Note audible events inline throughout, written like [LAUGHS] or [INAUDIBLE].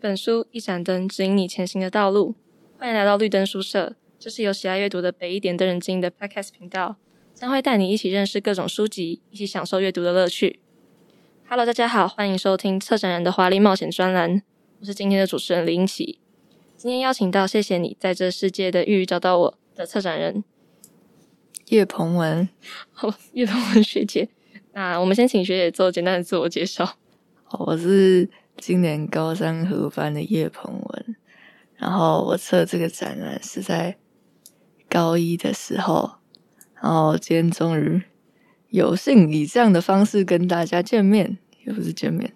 本书，一盏灯，指引你前行的道路。欢迎来到绿灯书社，这是由喜爱阅读的北一点灯人经营的 Podcast 频道，将会带你一起认识各种书籍，一起享受阅读的乐趣。Hello，大家好，欢迎收听策展人的华丽冒险专栏，我是今天的主持人林奇。今天邀请到谢谢你在这世界的玉找到我的策展人叶鹏文，好，叶鹏文学姐。那我们先请学姐做简单的自我介绍。我是今年高三合班的叶鹏文，然后我测这个展览是在高一的时候，然后今天终于有幸以这样的方式跟大家见面，也不是见面，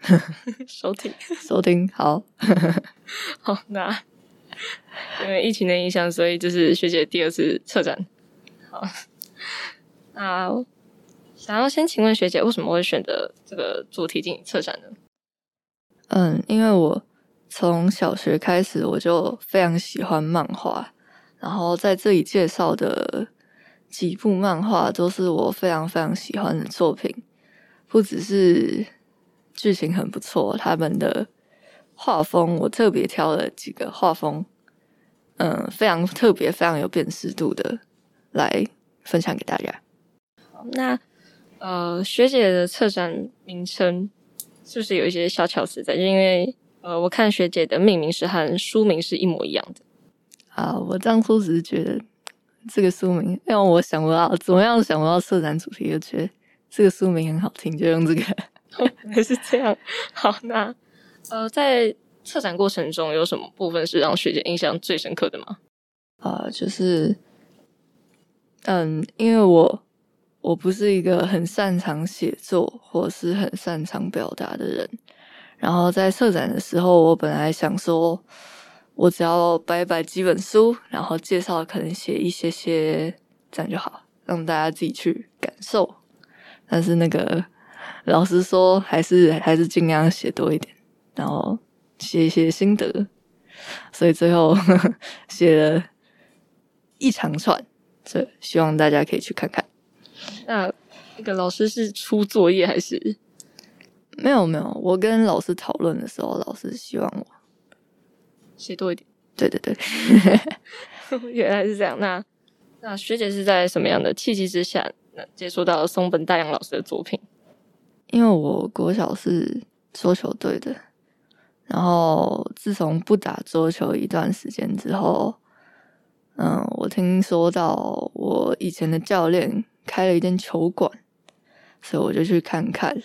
[LAUGHS] 收听。收听好，[LAUGHS] 好，那因为疫情的影响，所以这是学姐第二次策展，好，那。想要先请问学姐，为什么会选择这个主题进行策展呢？嗯，因为我从小学开始我就非常喜欢漫画，然后在这里介绍的几部漫画都是我非常非常喜欢的作品，不只是剧情很不错，他们的画风我特别挑了几个画风，嗯，非常特别、非常有辨识度的来分享给大家。那。呃，学姐的策展名称是不是有一些小巧思在？就因为呃，我看学姐的命名是和书名是一模一样的。啊，我当初只是觉得这个书名，因为我想不到怎么样想不到策展主题，就觉得这个书名很好听，就用这个。[LAUGHS] 还、哦、是这样。好，那呃，在策展过程中有什么部分是让学姐印象最深刻的吗？啊，就是嗯，因为我。我不是一个很擅长写作或是很擅长表达的人，然后在策展的时候，我本来想说，我只要摆摆几本书，然后介绍可能写一些些，这样就好，让大家自己去感受。但是那个老师说，还是还是尽量写多一点，然后写一些心得，所以最后 [LAUGHS] 写了一长串，所以希望大家可以去看看。那那个老师是出作业还是？没有没有，我跟老师讨论的时候，老师希望我写多一点。对对对，[LAUGHS] 原来是这样。那那学姐是在什么样的契机之下，那接触到了松本大洋老师的作品？[LAUGHS] 因为我国小是桌球队的，然后自从不打桌球一段时间之后，嗯，我听说到我以前的教练。开了一间球馆，所以我就去看看。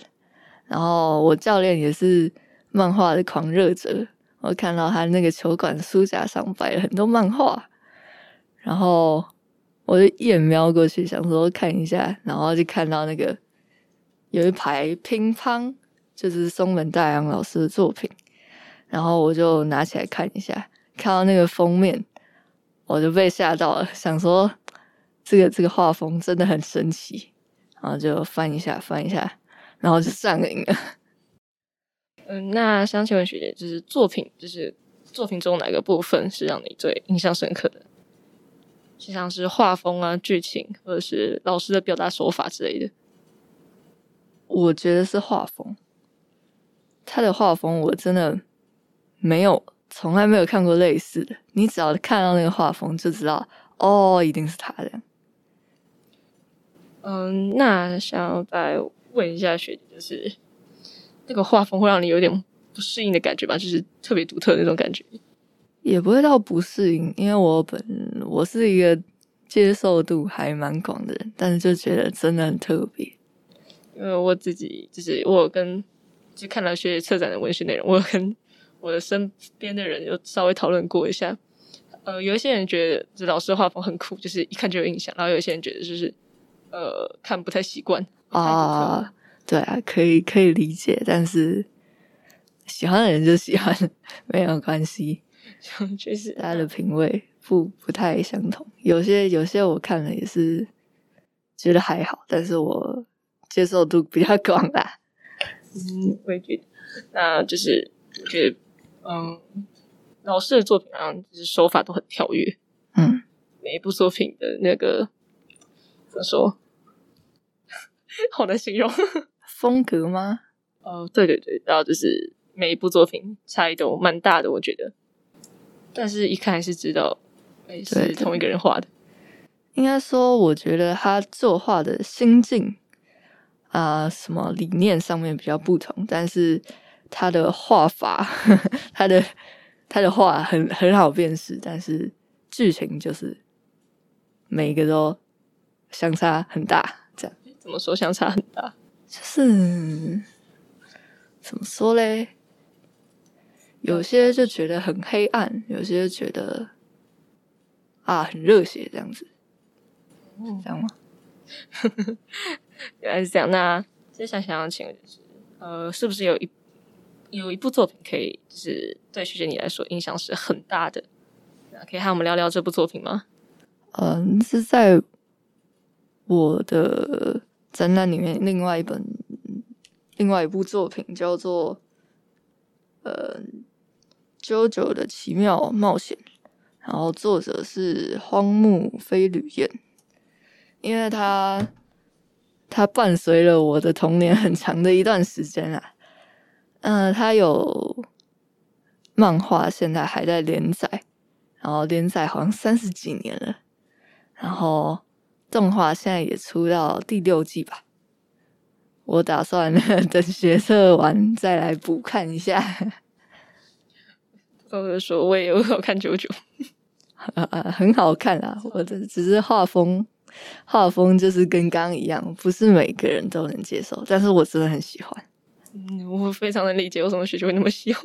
然后我教练也是漫画的狂热者，我看到他那个球馆书架上摆了很多漫画，然后我就一眼瞄过去，想说看一下，然后就看到那个有一排乒乓，就是松本大洋老师的作品，然后我就拿起来看一下，看到那个封面，我就被吓到了，想说。这个这个画风真的很神奇，然后就翻一下翻一下，然后就上瘾了。[LAUGHS] 嗯，那想请问学姐，就是作品，就是作品中哪个部分是让你最印象深刻的？就像是画风啊、剧情，或者是老师的表达手法之类的。我觉得是画风，他的画风我真的没有，从来没有看过类似的。你只要看到那个画风，就知道哦，一定是他的。嗯，那想要再问一下学姐，就是那个画风会让你有点不适应的感觉吧？就是特别独特的那种感觉，也不会到不适应，因为我本我是一个接受度还蛮广的人，但是就觉得真的很特别。因为我自己就是我有跟就看了学姐策展的文学内容，我有跟我的身边的人有稍微讨论过一下。呃，有一些人觉得这老师的画风很酷，就是一看就有印象；然后有一些人觉得就是。呃，看不太习惯啊，对啊，可以可以理解，但是喜欢的人就喜欢，没有关系，[LAUGHS] 就是大家的品味不不太相同，有些有些我看了也是觉得还好，但是我接受度比较广啦。嗯，我也觉得，那就是我觉得，嗯，老师的作品啊就是手法都很跳跃，嗯，每一部作品的那个。怎么说？好难形容。[LAUGHS] 风格吗？哦，对对对，然后就是每一部作品差异都蛮大的，我觉得。但是一看还是知道，哎，是同一个人画的。应该说，我觉得他作画的心境啊、呃，什么理念上面比较不同，但是他的画法，呵 [LAUGHS] 呵他的他的画很很好辨识，但是剧情就是每一个都相差很大。这样怎么说相差很大？就是怎么说嘞？有些就觉得很黑暗，有些就觉得啊很热血，这样子。嗯，这样吗？[LAUGHS] 原来是这样。那接下来想要请问就是，呃，是不是有一有一部作品可以，就是对学姐你来说影响是很大的？那可以和我们聊聊这部作品吗？嗯，是在我的展览里面另外一本另外一部作品叫做呃《JoJo 的奇妙冒险》，然后作者是荒木飞吕彦。因为他，他伴随了我的童年很长的一段时间啊。嗯、他有漫画，现在还在连载，然后连载好像三十几年了。然后动画现在也出到第六季吧。我打算 [LAUGHS] 等学测完再来补看一下。[LAUGHS] 或者说，我也有看九九，呃，[LAUGHS] 很好看啊。我的只是画风。画风就是跟刚刚一样，不是每个人都能接受，但是我真的很喜欢。嗯，我非常的理解为什么学姐会那么喜欢，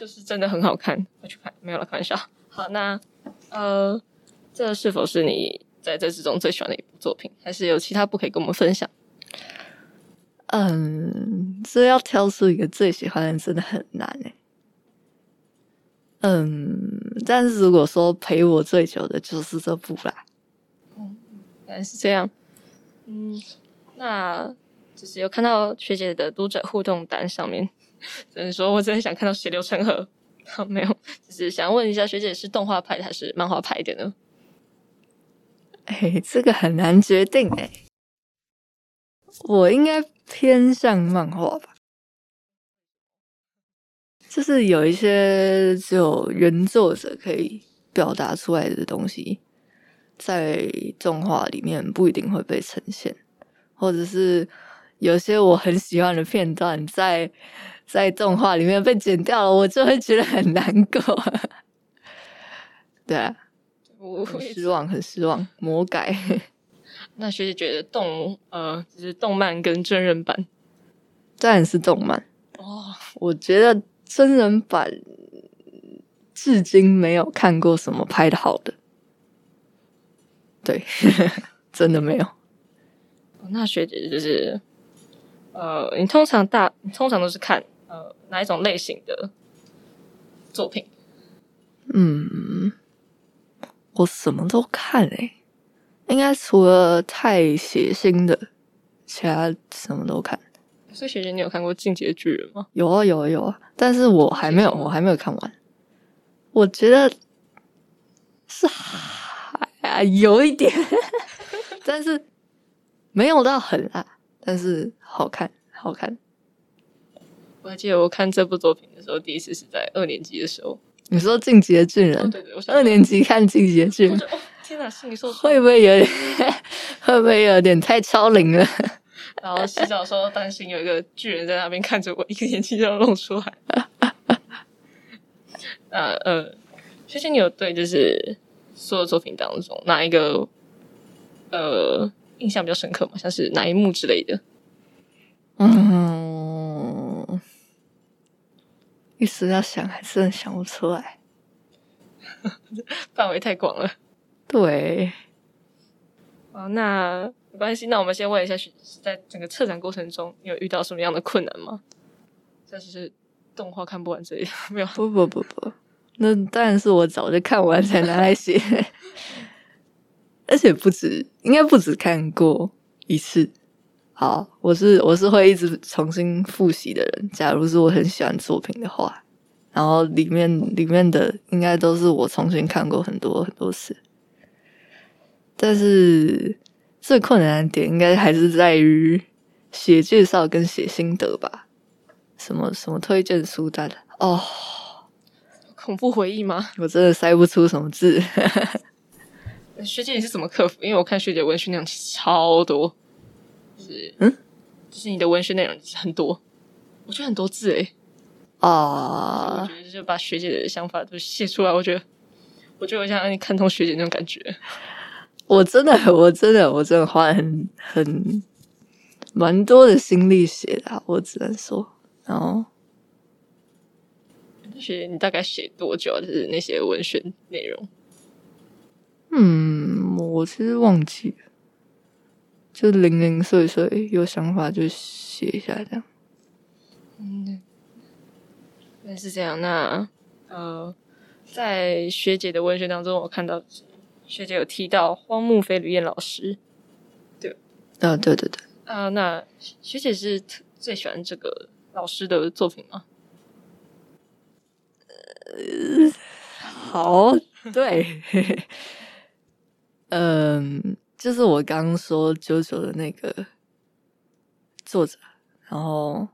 就是真的很好看。我去看，没有了，开玩笑。好，那呃，这是否是你在这之中最喜欢的一部作品？还是有其他部可以跟我们分享？嗯，这要挑出一个最喜欢的，真的很难诶。嗯，但是如果说陪我最久的，就是这部啦。嗯原来是这样，嗯，那就是有看到学姐的读者互动单上面，[LAUGHS] 只能说我真的想看到血流成河。好，没有，就是想问一下学姐是动画派还是漫画派的呢？哎，这个很难决定哎，我应该偏向漫画吧，就是有一些只有原作者可以表达出来的东西。在动画里面不一定会被呈现，或者是有些我很喜欢的片段在在动画里面被剪掉了，我就会觉得很难过。[LAUGHS] 对啊，我很失望，很失望。魔改。[LAUGHS] 那学姐觉得动呃，就是动漫跟真人版，当然是动漫哦。我觉得真人版至今没有看过什么拍的好的。对，[LAUGHS] 真的没有。那学姐就是，呃，你通常大，你通常都是看呃哪一种类型的作品？嗯，我什么都看诶、欸，应该除了太血腥的，其他什么都看。所以学姐，你有看过《进击的巨人》吗？有啊，有啊，有啊，但是我还没有，我还没有看完。我觉得是。啊，有一点，[LAUGHS] 但是没有到很辣，但是好看，好看。我还记得我看这部作品的时候，第一次是在二年级的时候。你说《进击的巨人》？哦，对对，我二年级看《进击的巨人》哦，天哪，心里受会不会有点？会不会有点太超龄了？[LAUGHS] 然后洗澡的时候担心有一个巨人在那边看着我，一个眼睛就要露出来。呃呃，学姐，你有对就是。所有作品当中，哪一个呃印象比较深刻吗？像是哪一幕之类的？嗯，一时要想，还真的想不出来，[LAUGHS] 范围太广了。对，哦，那没关系。那我们先问一下，在整个策展过程中，你有遇到什么样的困难吗？这是动画看不完这里 [LAUGHS] 没有？不不不不。那当然是我早就看完才拿来写，[LAUGHS] 而且不止，应该不止看过一次。好，我是我是会一直重新复习的人。假如是我很喜欢作品的话，然后里面里面的应该都是我重新看过很多很多次。但是最困难的点应该还是在于写介绍跟写心得吧。什么什么推荐书单哦，恐怖回忆吗？我真的塞不出什么字。[LAUGHS] 学姐你是怎么克服？因为我看学姐文学内容超多，就是嗯，就是你的文学内容很多，我觉得很多字诶。啊，我觉得就是把学姐的想法都写出来，我觉得，我觉得我想让你看通学姐那种感觉。我真的，我真的，我真的花很很蛮多的心力写的，我只能说。然后，学姐，你大概写多久啊？就是那些文学内容？嗯，我其实忘记了，就零零碎碎有想法就写一下这样。嗯，原来是这样。那呃，在学姐的文学当中，我看到。学姐有提到荒木飞吕彦老师，对，啊，对对对，啊，那学姐是最喜欢这个老师的作品吗？呃，好，对，嗯，就是我刚刚说九九的那个作者，然后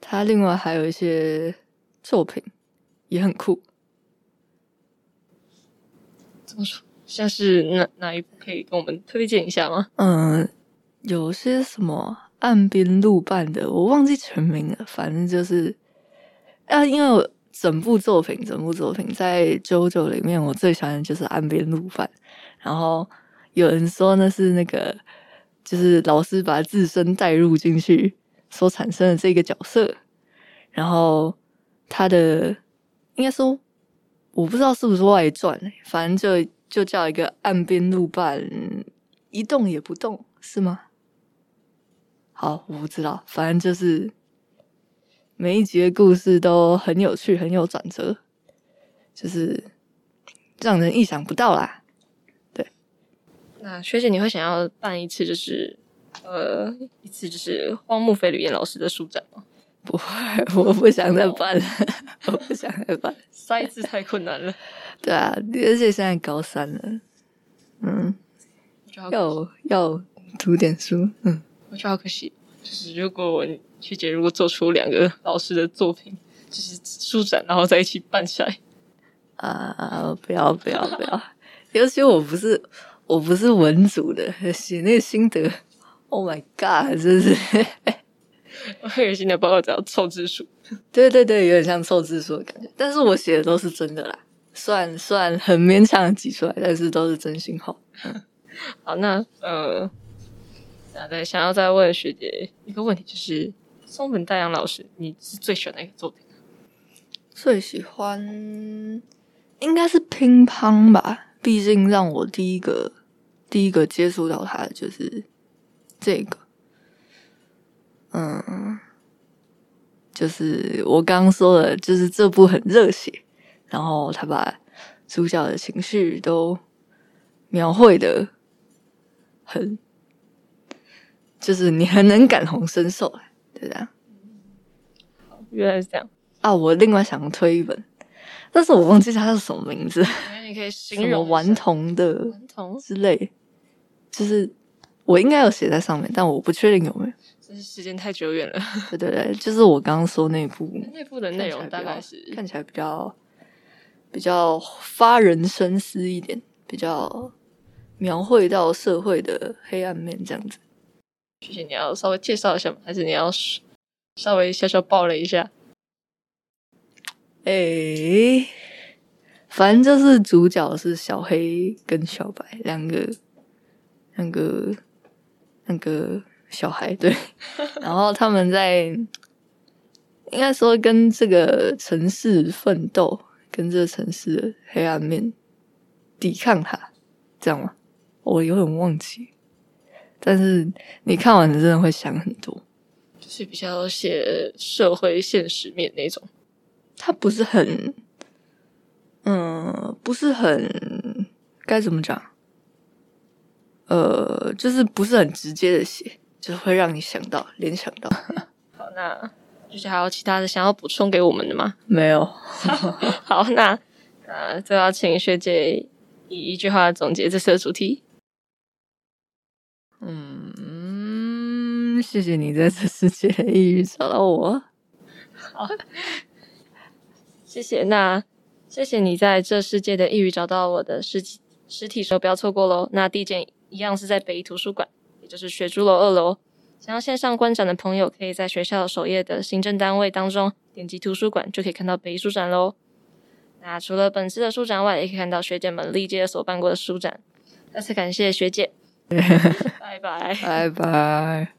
他另外还有一些作品也很酷，怎么说？像是哪哪一部可以跟我们推荐一下吗？嗯，有些什么岸边路伴的，我忘记全名了。反正就是啊，因为我整部作品，整部作品在《JoJo》里面，我最喜欢的就是岸边路伴。然后有人说那是那个，就是老师把自身带入进去所产生的这个角色。然后他的应该说，我不知道是不是外传，反正就。就叫一个岸边路伴，一动也不动，是吗？好，我不知道，反正就是每一集的故事都很有趣，很有转折，就是让人意想不到啦。对，那学姐，你会想要办一次，就是呃，一次就是荒木飞吕彦老师的书展吗？[LAUGHS] 不会，我不想再办了，我不想再办，塞字太困难了。对啊，而且现在高三了，嗯，要要读点书，嗯，我觉得好可惜。就是如果我学姐如果做出两个老师的作品，就是书展，然后在一起办起来，啊，不要不要不要！[LAUGHS] 尤其我不是我不是文组的，写那个心得，Oh my God，真是。[LAUGHS] 我有新的报告叫凑字数，对对对，有点像凑字数的感觉。但是我写的都是真的啦，算算很勉强挤出来，但是都是真心话。[LAUGHS] 好，那呃，那再想要再问学姐一个问题，就是松本大洋老师，你是最喜欢哪个作品？最喜欢应该是乒乓吧，毕竟让我第一个第一个接触到他的就是这个。嗯，就是我刚刚说的，就是这部很热血，然后他把主角的情绪都描绘的很，就是你很能感同身受，对的。好，原来是这样啊！我另外想推一本，但是我忘记它是什么名字。你可以形容顽童的顽童之类，就是我应该有写在上面，但我不确定有没有。真是时间太久远了。对对对，就是我刚刚说那部，那部的内容大概是看起来比较比较发人深思一点，比较描绘到社会的黑暗面这样子。谢谢，你要稍微介绍一下吗？还是你要稍微小小爆了一下？哎，反正就是主角是小黑跟小白两个，两个，那个。小孩对，[LAUGHS] 然后他们在应该说跟这个城市奋斗，跟这个城市的黑暗面抵抗它，这样吗？我有点忘记，但是你看完真的会想很多，就是比较写社会现实面那种，它不是很，嗯，不是很该怎么讲，呃，就是不是很直接的写。就会让你想到联想到。[LAUGHS] 好，那就是还有其他的想要补充给我们的吗？[LAUGHS] 没有。[LAUGHS] 好，那呃，就要请学姐以一句话总结这次的主题。嗯，谢谢你在这世界一直找到我。好，谢谢。那谢谢你在这世界的抑郁找到我的实体实体书，不要错过喽。那第一件一样是在北一图书馆，也就是学珠楼二楼。想要线上观展的朋友，可以在学校首页的行政单位当中点击图书馆，就可以看到北一书展喽。那除了本次的书展外，也可以看到学姐们历届所办过的书展。再次感谢学姐，[LAUGHS] 拜拜，拜拜。